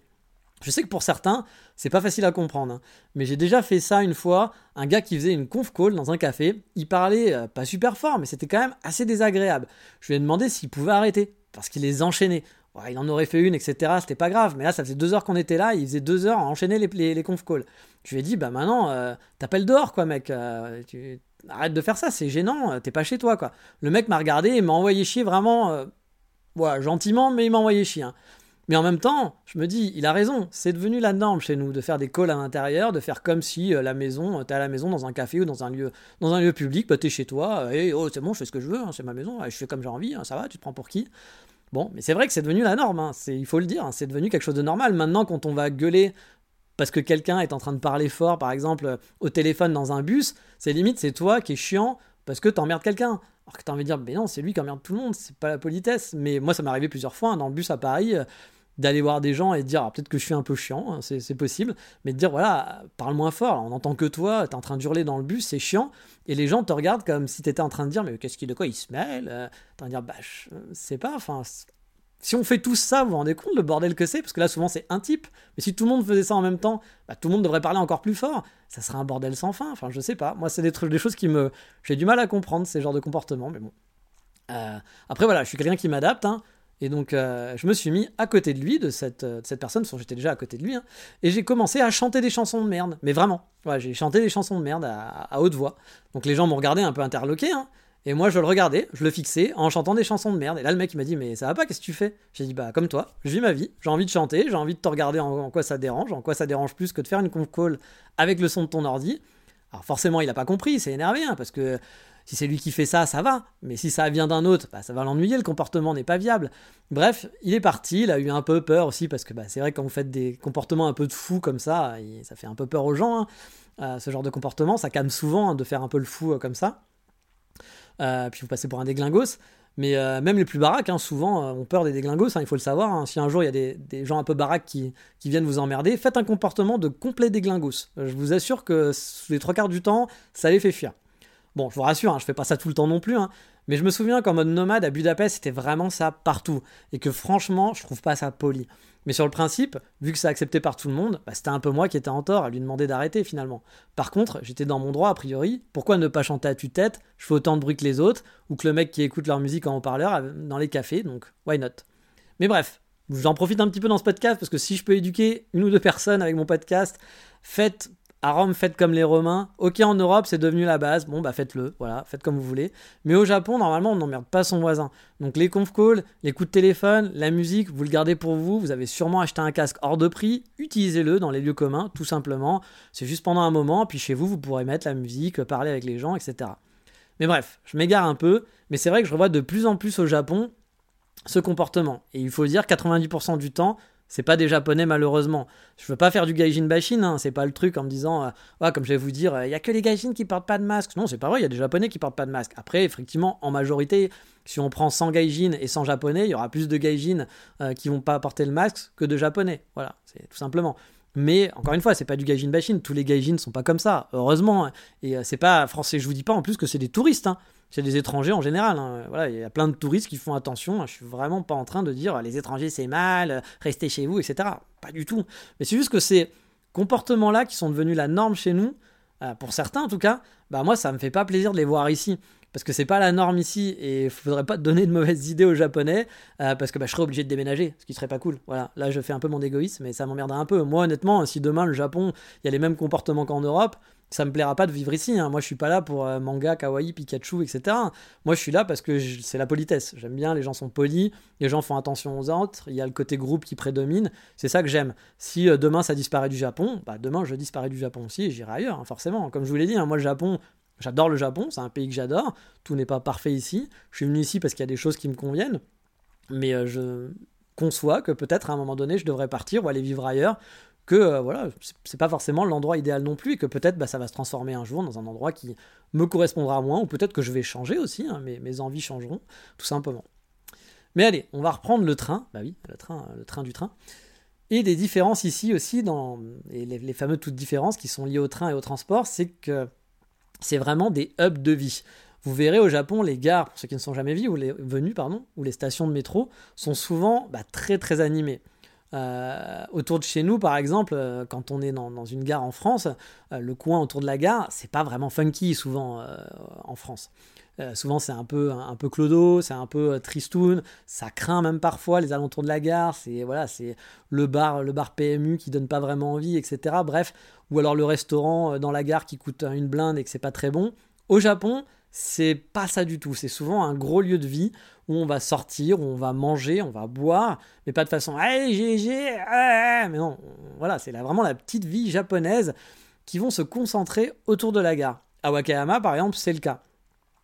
Je sais que pour certains, c'est pas facile à comprendre, hein. mais j'ai déjà fait ça une fois. Un gars qui faisait une conf call dans un café, il parlait euh, pas super fort, mais c'était quand même assez désagréable. Je lui ai demandé s'il pouvait arrêter, parce qu'il les enchaînait. Ouais, il en aurait fait une, etc. C'était pas grave, mais là, ça faisait deux heures qu'on était là, il faisait deux heures à enchaîner les, les, conf calls. Je lui ai dit, bah maintenant, euh, t'appelles dehors, quoi, mec. euh, Arrête de faire ça, c'est gênant, t'es pas chez toi, quoi. Le mec m'a regardé et m'a envoyé chier vraiment. voilà, gentiment, mais il m'a envoyé chier. hein. Mais en même temps, je me dis, il a raison, c'est devenu la norme chez nous de faire des calls à l'intérieur, de faire comme si euh, la maison, euh, t'es à la maison dans un café ou dans un lieu, dans un lieu public, bah t'es chez toi, euh, et oh c'est bon, je fais ce que je veux, hein, c'est ma maison, je fais comme j'ai envie, hein, ça va, tu te prends pour qui? Bon, mais c'est vrai que c'est devenu la norme, hein, il faut le dire, c'est devenu quelque chose de normal. Maintenant, quand on va gueuler parce que quelqu'un est en train de parler fort, par exemple, au téléphone dans un bus, c'est limite, c'est toi qui es chiant parce que t'emmerdes quelqu'un. Alors que t'as envie de dire, mais non, c'est lui qui emmerde tout le monde, c'est pas la politesse. Mais moi, ça m'est arrivé plusieurs fois dans le bus à Paris d'aller voir des gens et de dire, alors, peut-être que je suis un peu chiant, hein, c'est possible, mais de dire, voilà, parle moins fort, on n'entend que toi, t'es en train d'hurler dans le bus, c'est chiant, et les gens te regardent comme si t'étais en train de dire, mais qu'est-ce qu'il de quoi il se mêle euh, en train de dire, bah, je sais pas, enfin, si on fait tout ça, vous vous rendez compte le bordel que c'est Parce que là, souvent, c'est un type. Mais si tout le monde faisait ça en même temps, bah, tout le monde devrait parler encore plus fort. Ça serait un bordel sans fin. Enfin, je sais pas. Moi, c'est des, trucs, des choses qui me. J'ai du mal à comprendre, ces genres de comportements. Mais bon. Euh, après, voilà, je suis quelqu'un qui m'adapte. hein. Et donc, euh, je me suis mis à côté de lui, de cette, euh, de cette personne, parce que j'étais déjà à côté de lui. hein, et j'ai commencé à chanter des chansons de merde. Mais vraiment. J'ai chanté des chansons de merde à, haute voix. Donc, les gens m'ont regardé un peu interloqué. hein. Et moi, je le regardais, je le fixais en chantant des chansons de merde. Et là, le mec, il m'a dit, mais ça va pas, qu'est-ce que tu fais? J'ai dit, bah, comme toi, je vis ma vie, j'ai envie de chanter, j'ai envie de te regarder en, quoi ça dérange, en quoi ça dérange plus que de faire une conf call avec le son de ton ordi. Alors, forcément, il a pas compris, c'est énervé, hein, parce que si c'est lui qui fait ça, ça va. Mais si ça vient d'un autre, bah, ça va l'ennuyer, le comportement n'est pas viable. Bref, il est parti, il a eu un peu peur aussi, parce que bah, c'est vrai que quand vous faites des comportements un peu de fou comme ça, ça fait un peu peur aux gens, hein, euh, ce genre de comportement. Ça calme souvent hein, de faire un peu le fou euh, comme ça. Euh, puis vous passez pour un déglingos. Mais même les plus baraques, hein, souvent, ont peur des déglingos, il faut le savoir. Si un jour il y a des, gens un peu baraques qui, viennent vous emmerder, faites un comportement de complet déglingos. Je vous assure que les trois quarts du temps, ça les fait fuir. Bon, je vous rassure, hein, je fais pas ça tout le temps non plus, hein, mais je me souviens qu'en mode nomade à Budapest, c'était vraiment ça partout. Et que franchement, je trouve pas ça poli. Mais sur le principe, vu que c'est accepté par tout le monde, bah, c'était un peu moi qui étais en tort à lui demander d'arrêter finalement. Par contre, j'étais dans mon droit a priori. Pourquoi ne pas chanter à tue-tête Je fais autant de bruit que les autres, ou que le mec qui écoute leur musique en haut-parleur euh, dans les cafés, donc why not? Mais bref, j'en profite un petit peu dans ce podcast parce que si je peux éduquer une ou deux personnes avec mon podcast, faites à Rome, faites comme les Romains. Ok, en Europe, c'est devenu la base. Bon, bah faites-le, voilà, faites comme vous voulez. Mais au Japon, normalement, on n'emmerde pas son voisin. Donc les conf calls, les coups de téléphone, la musique, vous le gardez pour vous. Vous avez sûrement acheté un casque hors de prix. Utilisez-le dans les lieux communs, tout simplement. C'est juste pendant un moment, puis chez vous, vous pourrez mettre la musique, parler avec les gens, etc. Mais bref, je m'égare un peu. Mais c'est vrai que je revois de plus en plus au Japon ce comportement. Et il faut dire, 90% du temps, c'est pas des japonais malheureusement. Je veux pas faire du gaijin bashing, hein, c'est pas le truc en me disant, euh, comme je vais vous dire, il y a que les gaijins qui portent pas de masque. Non, c'est pas vrai, il y a des japonais qui portent pas de masque. Après, effectivement, en majorité, si on prend 100 gaijins et 100 japonais, il y aura plus de gaijins euh, qui vont pas porter le masque que de japonais. Voilà, c'est tout simplement. Mais encore une fois, c'est pas du gaijin bashing, tous les gaijins sont pas comme ça, heureusement. Et euh, c'est pas français, je vous dis pas en plus que c'est des touristes, hein. C'est des étrangers en général. hein. Voilà, il y a plein de touristes qui font attention. Je suis vraiment pas en train de dire les étrangers c'est mal, restez chez vous, etc. Pas du tout. Mais c'est juste que ces comportements-là qui sont devenus la norme chez nous, euh, pour certains en tout cas, bah moi ça me fait pas plaisir de les voir ici. Parce que c'est pas la norme ici et il faudrait pas donner de mauvaises idées aux japonais euh, parce que bah, je serais obligé de déménager, ce qui serait pas cool. Voilà, là je fais un peu mon égoïsme mais ça m'emmerderait un peu. Moi honnêtement, si demain le Japon, il y a les mêmes comportements qu'en Europe, ça me plaira pas de vivre ici. hein. Moi je suis pas là pour euh, manga, kawaii, Pikachu, etc. Moi je suis là parce que c'est la politesse. J'aime bien, les gens sont polis, les gens font attention aux autres, il y a le côté groupe qui prédomine. C'est ça que j'aime. Si euh, demain ça disparaît du Japon, bah demain je disparais du Japon aussi et j'irai ailleurs, hein, forcément. Comme je vous l'ai dit, hein, moi le Japon, J'adore le Japon, c'est un pays que j'adore. Tout n'est pas parfait ici. Je suis venu ici parce qu'il y a des choses qui me conviennent. Mais euh, je conçois que peut-être à un moment donné, je devrais partir ou aller vivre ailleurs. Que euh, voilà, c'est- pas forcément l'endroit idéal non plus. Et que peut-être bah, ça va se transformer un jour dans un endroit qui me correspondra moins. Ou peut-être que je vais changer aussi. hein, mes, envies changeront, tout simplement. Mais allez, on va reprendre le train. Bah oui, le train, le train du train. Et des différences ici aussi, dans et les, les fameuses toutes différences qui sont liées au train et au transport, c'est que c'est vraiment des hubs de vie. Vous verrez au Japon, les gares, pour ceux qui ne sont jamais venus, ou les, venus, pardon, ou les stations de métro, sont souvent bah, très très animées. Euh, autour de chez nous, par exemple, euh, quand on est dans, une gare en France, euh, le coin autour de la gare, c'est pas vraiment funky souvent en France. Souvent c'est un peu un, peu clodo, c'est un peu tristoun, ça craint même parfois les alentours de la gare, c'est voilà, c'est le bar le bar PMU qui donne pas vraiment envie, etc. Bref, ou alors le restaurant dans la gare qui coûte une blinde et que c'est pas très bon. Au Japon, c'est pas ça du tout. C'est souvent un gros lieu de vie où on va sortir, où on va manger, on va boire, mais pas de façon hey GG, mais non, voilà, c'est vraiment la petite vie japonaise qui vont se concentrer autour de la gare. À Wakayama, par exemple, c'est le cas.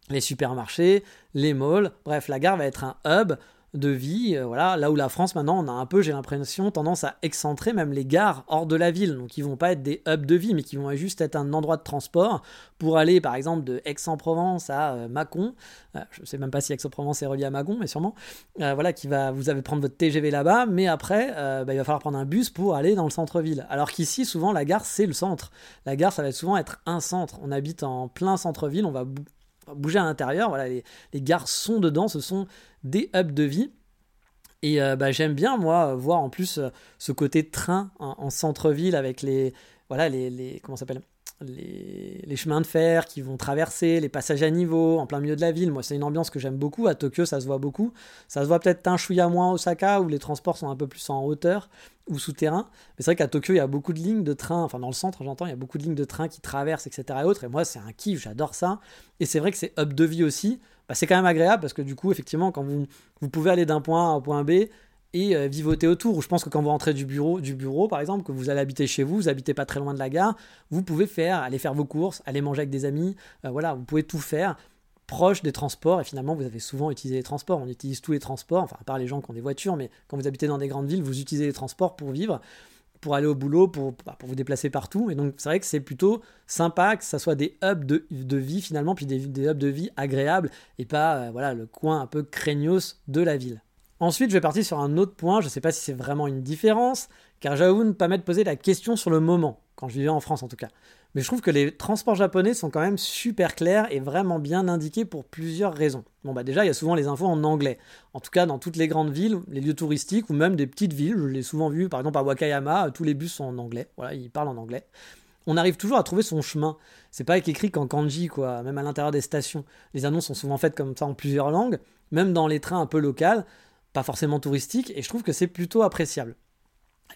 Les supermarchés, les malls, bref, la gare va être un hub de vie. Euh, voilà, là où la France maintenant, on a un peu, j'ai l'impression, tendance à excentrer même les gares hors de la ville. Donc ils vont pas être des hubs de vie, mais qui vont juste être un endroit de transport pour aller, par exemple, de Aix-en-Provence à euh, Mâcon. Euh, je sais même pas si Aix-en-Provence est relié à Mâcon, mais sûrement. voilà, qui va, vous allez prendre votre TGV là-bas, mais après, bah, il va falloir prendre un bus pour aller dans le centre-ville. Alors qu'ici, souvent, la gare c'est le centre. La gare, ça va souvent être un centre. On habite en plein centre-ville, on va bouger à l'intérieur. Voilà, les, gares sont dedans, ce sont des hubs de vie. Et euh, bah, j'aime bien, moi, voir en plus euh, ce côté train en, centre-ville avec les. Voilà, les. les comment s'appelle? Les, chemins de fer qui vont traverser, les passages à niveau en plein milieu de la ville. Moi, c'est une ambiance que j'aime beaucoup. À Tokyo, ça se voit beaucoup. Ça se voit peut-être un chouïa moins à Osaka, où les transports sont un peu plus en hauteur ou souterrain. Mais c'est vrai qu'à Tokyo, il y a beaucoup de lignes de train, enfin dans le centre, j'entends, il y a beaucoup de lignes de train qui traversent, etc. Et, autres. et moi, c'est un kiff, j'adore ça. Et c'est vrai que c'est up de vie aussi. Bah, c'est quand même agréable parce que du coup, effectivement, quand vous, vous pouvez aller d'un point A un point B, et euh, vivoter autour. Je pense que quand vous rentrez du bureau, du bureau, par exemple, que vous allez habiter chez vous, vous habitez pas très loin de la gare, vous pouvez faire, aller faire vos courses, aller manger avec des amis, euh, voilà, vous pouvez tout faire proche des transports et finalement vous avez souvent utilisé les transports. On utilise tous les transports, enfin à part les gens qui ont des voitures, mais quand vous habitez dans des grandes villes, vous utilisez les transports pour vivre, pour aller au boulot, pour, bah, pour vous déplacer partout. Et donc c'est vrai que c'est plutôt sympa que ça soit des hubs de, de vie finalement, puis des, hubs de vie agréables et pas euh, voilà le coin un peu craignos de la ville. Ensuite, je vais partir sur un autre point, je ne sais pas si c'est vraiment une différence, car j'avoue ne pas m'être posé la question sur le moment, quand je vivais en France en tout cas. Mais je trouve que les transports japonais sont quand même super clairs et vraiment bien indiqués pour plusieurs raisons. Bon bah déjà, il y a souvent les infos en anglais. En tout cas, dans toutes les grandes villes, les lieux touristiques ou même des petites villes, je l'ai souvent vu, par exemple à Wakayama, tous les bus sont en anglais. Voilà, ils parlent en anglais. On arrive toujours à trouver son chemin. C'est pas écrit qu'en kanji, quoi, même à l'intérieur des stations. Les annonces sont souvent faites comme ça en plusieurs langues, même dans les trains un peu locaux pas forcément touristique, et je trouve que c'est plutôt appréciable.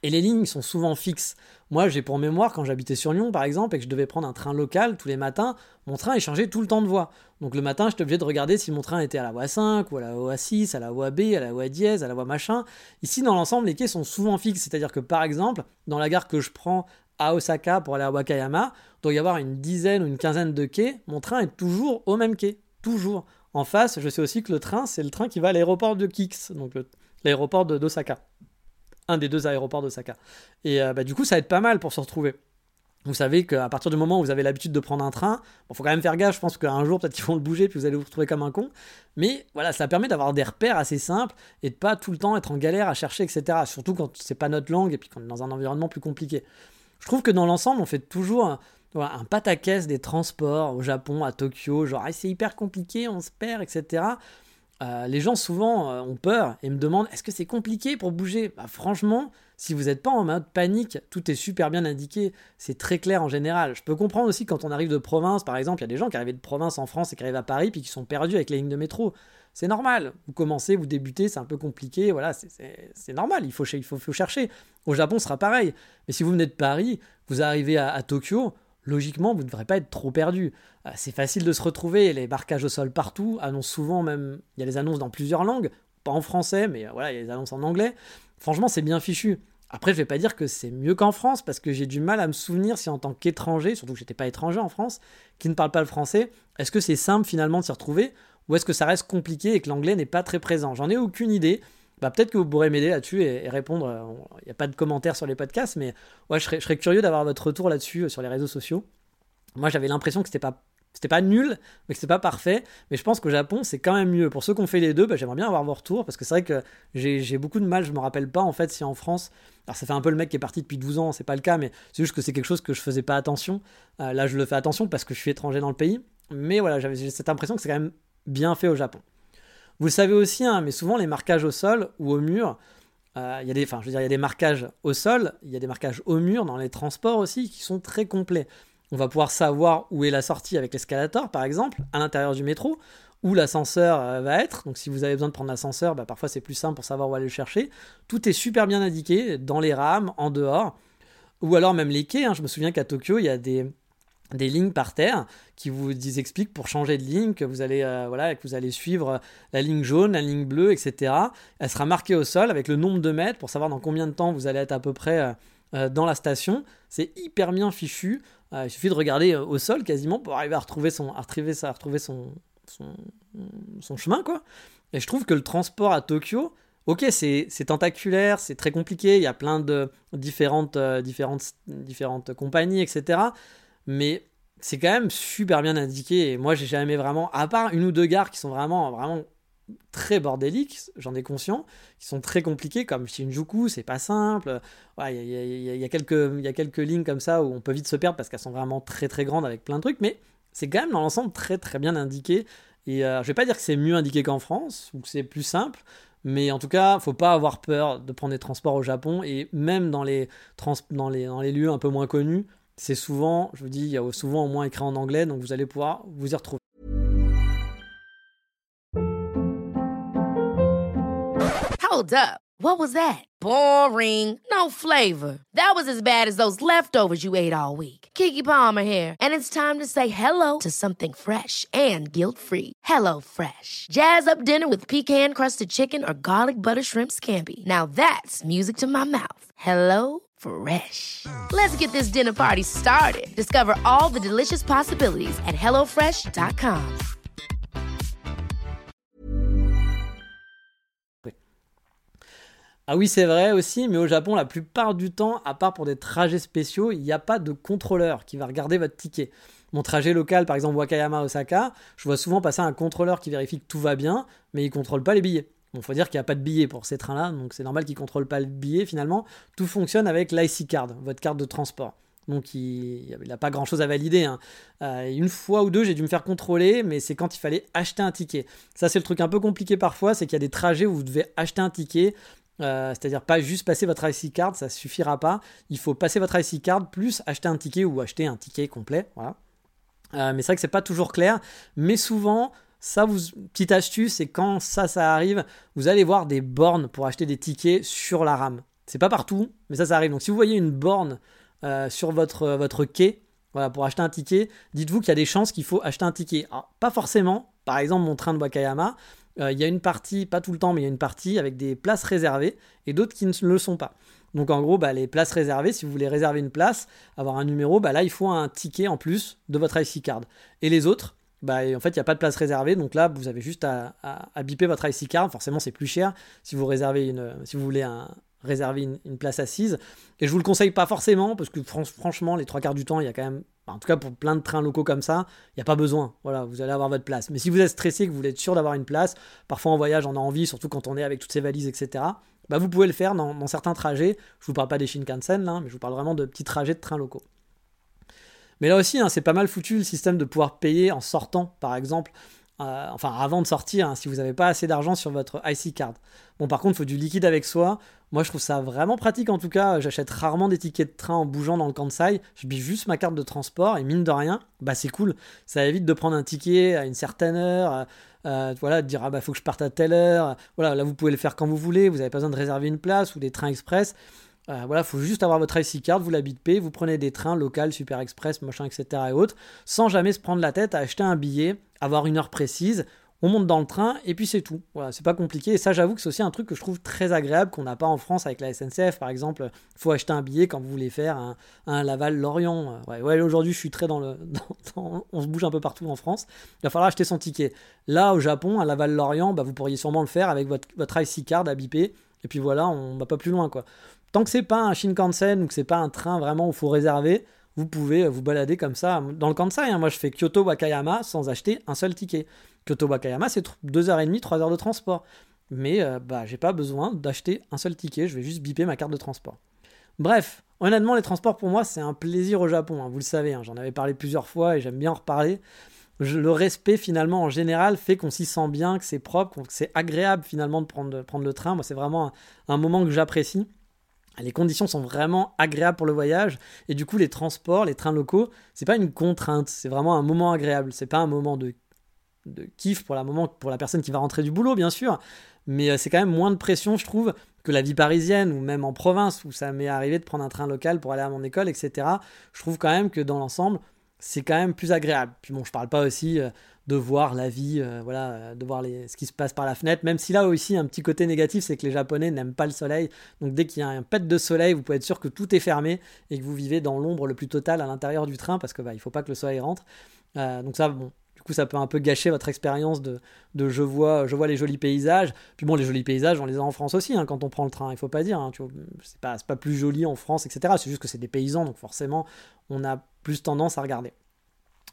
Et les lignes sont souvent fixes. Moi, j'ai pour mémoire, quand j'habitais sur Lyon, par exemple, et que je devais prendre un train local tous les matins, mon train est changé tout le temps de voie. Donc le matin, j'étais obligé de regarder si mon train était à la voie 5, ou à la voie 6, à la voie B, à la voie dièse, à la voie machin. Ici, dans l'ensemble, les quais sont souvent fixes. C'est-à-dire que, par exemple, dans la gare que je prends à Osaka pour aller à Wakayama, il doit y avoir une dizaine ou une quinzaine de quais. Mon train est toujours au même quai. Toujours. En face, je sais aussi que le train, c'est le train qui va à l'aéroport de Kix, donc l'aéroport d'Osaka. Un des deux aéroports d'Osaka. Et euh, bah, du coup, ça aide pas mal pour se retrouver. Vous savez qu'à partir du moment où vous avez l'habitude de prendre un train, il faut quand même faire gaffe, je pense qu'un jour peut-être qu'ils vont le bouger puis vous allez vous retrouver comme un con. Mais voilà, ça permet d'avoir des repères assez simples et de pas tout le temps être en galère à chercher, etc. Surtout quand c'est pas notre langue et puis qu'on est dans un environnement plus compliqué. Je trouve que dans l'ensemble, on fait toujours un pataquès des transports au Japon, à Tokyo, genre ah, c'est hyper compliqué, on se perd, etc. Euh, les gens souvent euh, ont peur et me demandent est-ce que c'est compliqué pour bouger? Bah, Franchement, si vous n'êtes pas en mode panique, tout est super bien indiqué, c'est très clair en général. Je peux comprendre aussi quand on arrive de province, par exemple, il y a des gens qui arrivent de province en France et qui arrivent à Paris puis qui sont perdus avec les lignes de métro. C'est normal. Vous commencez, vous débutez, c'est un peu compliqué, voilà, c'est normal, il faut, il, faut, chercher. Au Japon, ce sera pareil. Mais si vous venez de Paris, vous arrivez à Tokyo, logiquement, vous ne devrez pas être trop perdu. Euh, c'est facile de se retrouver, les marquages au sol partout, annoncent souvent même, il y a les annonces dans plusieurs langues, pas en français, mais euh, voilà, il y a les annonces en anglais. Franchement, c'est bien fichu. Après, je vais pas dire que c'est mieux qu'en France, parce que j'ai du mal à me souvenir si en tant qu'étranger, surtout que j'étais pas étranger en France, qui ne parle pas le français, est-ce que c'est simple finalement de s'y retrouver, ou est-ce que ça reste compliqué et que l'anglais n'est pas très présent? J'en ai aucune idée. Bah, peut-être que vous pourrez m'aider là-dessus et, répondre. Il euh, n'y a pas de commentaires sur les podcasts, mais ouais, je serais, curieux d'avoir votre retour là-dessus euh, sur les réseaux sociaux. Moi, j'avais l'impression que c'était pas c'était pas nul, mais que c'était pas parfait. Mais je pense qu'au Japon, c'est quand même mieux. Pour ceux qui ont fait les deux, bah, j'aimerais bien avoir vos retours parce que c'est vrai que j'ai beaucoup de mal. Je me rappelle pas en fait si en France. Alors ça fait un peu le mec qui est parti depuis 12 ans, c'est pas le cas, mais c'est juste que c'est quelque chose que je faisais pas attention. Euh, là, je le fais attention parce que je suis étranger dans le pays. Mais voilà, j'avais cette impression que c'est quand même bien fait au Japon. Vous savez aussi, hein, mais souvent les marquages au sol ou au mur, euh, il y a des, il y a des marquages au sol, il y a des marquages au mur dans les transports aussi qui sont très complets. On va pouvoir savoir où est la sortie avec l'escalator, par exemple, à l'intérieur du métro, où l'ascenseur euh, va être. Donc si vous avez besoin de prendre l'ascenseur, bah, parfois c'est plus simple pour savoir où aller le chercher. Tout est super bien indiqué dans les rames, en dehors, ou alors même les quais. Hein. Je me souviens qu'à Tokyo, il y a des des lignes par terre qui vous expliquent pour changer de ligne que vous allez euh, voilà que vous allez suivre la ligne jaune, la ligne bleue, etc. Elle sera marquée au sol avec le nombre de mètres pour savoir dans combien de temps vous allez être à peu près euh, euh, dans la station. C'est hyper bien fichu. il suffit de regarder au sol quasiment pour arriver à retrouver son retrouver, retrouver son, son chemin quoi. Et je trouve que le transport à Tokyo Ok, c'est tentaculaire, c'est très compliqué, il y a plein de différentes, différentes, différentes compagnies, etc mais c'est quand même super bien indiqué. Et moi, j'ai jamais vraiment, à part une ou deux gares qui sont vraiment, vraiment très bordéliques, j'en ai conscient, qui sont très compliquées, comme Shinjuku, c'est pas simple. Il y, a, quelques, y a quelques lignes comme ça où on peut vite se perdre parce qu'elles sont vraiment très très grandes avec plein de trucs, mais c'est quand même dans l'ensemble très très bien indiqué. Et euh, je vais pas dire que c'est mieux indiqué qu'en France ou que c'est plus simple, mais en tout cas, faut pas avoir peur de prendre des transports au Japon et même dans les, dans les, dans les lieux un peu moins connus, c'est souvent, je vous dis, il y a souvent au moins écrit en anglais, donc vous allez pouvoir vous y retrouver. Hold up. What was that? Boring. No flavor. That was as bad as those leftovers you ate all week. Kiki Palmer here, and it's time to say hello to something fresh and guilt-free. Hello Fresh. Jazz up dinner with pecan-crusted chicken or garlic butter shrimp scampi. Now that's music to my mouth. Hello Let's get this dinner party started. Discover all the delicious possibilities at HelloFresh.com. Ah oui, c'est vrai aussi, mais au Japon, la plupart du temps, à part pour des trajets spéciaux, il n'y a pas de contrôleur qui va regarder votre ticket. Mon trajet local, par exemple Wakayama-Osaka, je vois souvent passer un contrôleur qui vérifie que tout va bien, mais il ne contrôle pas les billets. Bon, faut dire qu'il n'y a pas de billet pour ces trains-là, donc c'est normal qu'ils ne contrôlent pas le billet finalement. Tout fonctionne avec l'IC card, votre carte de transport. Donc il n'a pas grand-chose à valider. Hein. Euh, une fois ou deux, j'ai dû me faire contrôler, mais c'est quand il fallait acheter un ticket. Ça, c'est le truc un peu compliqué parfois, c'est qu'il y a des trajets où vous devez acheter un ticket. Euh, c'est-à-dire pas juste passer votre IC card, ça suffira pas. Il faut passer votre IC card plus acheter un ticket ou acheter un ticket complet. Euh, mais c'est vrai que c'est pas toujours clair. Mais souvent, ça, vous, petite astuce, c'est quand ça, ça arrive, vous allez voir des bornes pour acheter des tickets sur la rame. C'est pas partout, mais ça, ça arrive. Donc si vous voyez une borne euh, sur votre, euh, quai, pour acheter un ticket, dites-vous qu'il y a des chances qu'il faut acheter un ticket. pas forcément. Par exemple, mon train de Wakayama, euh, il y a une partie, pas tout le temps, mais il y a une partie avec des places réservées et d'autres qui ne le sont pas. Donc en gros, bah, les places réservées, si vous voulez réserver une place, avoir un numéro, bah, là il faut un ticket en plus de votre IC card. Et les autres, bah, en fait, il n'y a pas de place réservée. Donc là, vous avez juste à, à, biper votre IC card. Forcément, c'est plus cher si vous, réservez une, si vous voulez réserver une, place assise. Et je vous le conseille pas forcément, parce que franchement, les trois quarts du temps, il y a quand même, en tout cas pour plein de trains locaux comme ça, il n'y a pas besoin. Voilà, vous allez avoir votre place. Mais si vous êtes stressé, que vous voulez être sûr d'avoir une place, parfois en voyage, on a envie, surtout quand on est avec toutes ces valises, etc. Bah, vous pouvez le faire dans, certains trajets. Je vous parle pas des Shinkansen, là, mais je vous parle vraiment de petits trajets de trains locaux. Mais là aussi, hein, c'est pas mal foutu le système de pouvoir payer en sortant, par exemple. Euh, enfin, avant de sortir, hein, si vous n'avez pas assez d'argent sur votre IC card. Bon, par contre, il faut du liquide avec soi. Moi, je trouve ça vraiment pratique en tout cas. J'achète rarement des tickets de train en bougeant dans le Kansai. Je bille juste ma carte de transport et mine de rien, bah c'est cool. Ça évite de prendre un ticket à une certaine heure. Euh, euh, voilà, de dire ah bah faut que je parte à telle heure. Voilà, là vous pouvez le faire quand vous voulez. Vous n'avez pas besoin de réserver une place ou des trains express. Euh, voilà, il faut juste avoir votre IC card, vous P, vous prenez des trains locaux, super express, machin, etc. et autres, sans jamais se prendre la tête à acheter un billet, avoir une heure précise, on monte dans le train et puis c'est tout. Voilà, c'est pas compliqué. Et ça, j'avoue que c'est aussi un truc que je trouve très agréable qu'on n'a pas en France avec la SNCF, par exemple. Il faut acheter un billet quand vous voulez faire un, Laval-Lorient. Ouais, ouais aujourd'hui, je suis très dans le. on se bouge un peu partout en France. Il va falloir acheter son ticket. Là, au Japon, un Laval-Lorient, bah, vous pourriez sûrement le faire avec votre, votre IC card à biper. Et puis voilà, on va pas plus loin, quoi. Tant que c'est pas un Shinkansen ou que c'est pas un train vraiment où il faut réserver, vous pouvez vous balader comme ça. Dans le Kansai, hein, moi je fais Kyoto-Wakayama sans acheter un seul ticket. Kyoto-Wakayama, c'est 2h30, 3 heures de transport. Mais euh, bah, j'ai pas besoin d'acheter un seul ticket, je vais juste biper ma carte de transport. Bref, honnêtement, les transports pour moi, c'est un plaisir au Japon, hein, vous le savez, hein, j'en avais parlé plusieurs fois et j'aime bien en reparler. Le respect, finalement, en général, fait qu'on s'y sent bien, que c'est propre, que c'est agréable, finalement, de prendre, prendre le train. Moi, c'est vraiment un moment que j'apprécie les conditions sont vraiment agréables pour le voyage et du coup les transports, les trains locaux, c'est pas une contrainte, c'est vraiment un moment agréable, c'est pas un moment de, de kiff pour la moment pour la personne qui va rentrer du boulot bien sûr, mais euh, c'est quand même moins de pression je trouve que la vie parisienne ou même en province où ça m'est arrivé de prendre un train local pour aller à mon école etc. Je trouve quand même que dans l'ensemble c'est quand même plus agréable. Puis bon, je parle pas aussi euh, de voir la vie, euh, voilà, euh, de voir les, ce qui se passe par la fenêtre, même si là aussi un petit côté négatif, c'est que les Japonais n'aiment pas le soleil. Donc dès qu'il y a un pet de soleil, vous pouvez être sûr que tout est fermé et que vous vivez dans l'ombre le plus total à l'intérieur du train parce que bah, il faut pas que le soleil rentre. donc ça, bon, du coup, ça peut un peu gâcher votre expérience de, de, je, vois, je vois les jolis paysages. Puis bon, les jolis paysages, on les a en France aussi hein, quand on prend le train, il faut pas dire. Hein, c'est pas, pas plus joli en France, etc. C'est juste que c'est des paysans, donc forcément, on a plus tendance à regarder.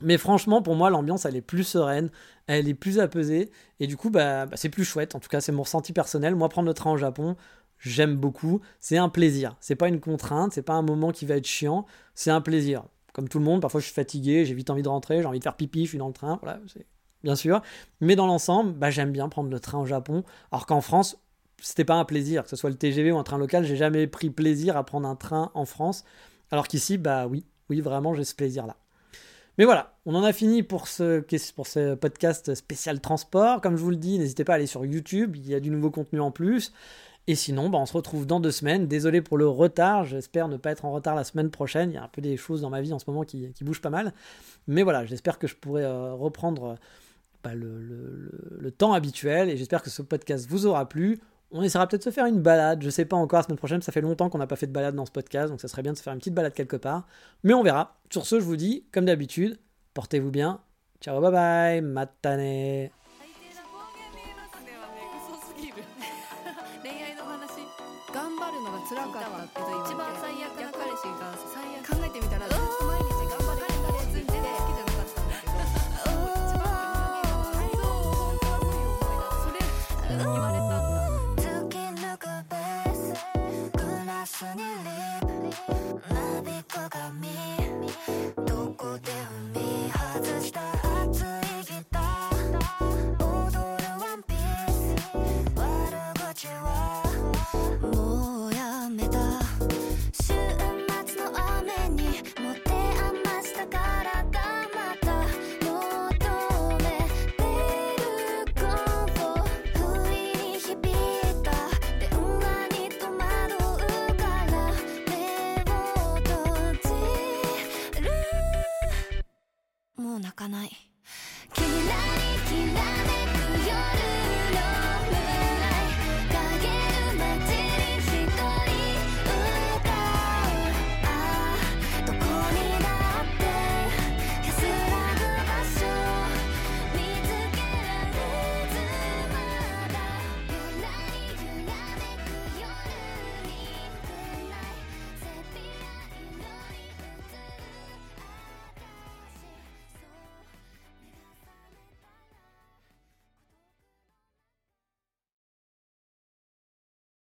Mais franchement, pour moi, l'ambiance, elle est plus sereine, elle est plus apaisée, et du coup, bah, bah, c'est plus chouette. En tout cas, c'est mon ressenti personnel. Moi, prendre le train au Japon, j'aime beaucoup. C'est un plaisir. C'est pas une contrainte, c'est pas un moment qui va être chiant, c'est un plaisir. Comme tout le monde, parfois je suis fatigué, j'ai vite envie de rentrer, j'ai envie de faire pipi, je suis dans le train, voilà, c'est bien sûr. Mais dans l'ensemble, bah, j'aime bien prendre le train au Japon, alors qu'en France, c'était pas un plaisir, que ce soit le TGV ou un train local, j'ai jamais pris plaisir à prendre un train en France, alors qu'ici, bah oui, oui, vraiment, j'ai ce plaisir-là. Mais voilà, on en a fini pour ce, pour ce podcast spécial transport. Comme je vous le dis, n'hésitez pas à aller sur YouTube, il y a du nouveau contenu en plus. Et sinon, bah, on se retrouve dans deux semaines. Désolé pour le retard, j'espère ne pas être en retard la semaine prochaine. Il y a un peu des choses dans ma vie en ce moment qui, bougent pas mal. Mais voilà, j'espère que je pourrai euh, reprendre bah, le, temps habituel et j'espère que ce podcast vous aura plu. On essaiera peut-être de se faire une balade, je sais pas encore la semaine prochaine, ça fait longtemps qu'on n'a pas fait de balade dans ce podcast, donc ça serait bien de se faire une petite balade quelque part. Mais on verra. Sur ce, je vous dis, comme d'habitude, portez-vous bien. Ciao, bye bye, matane.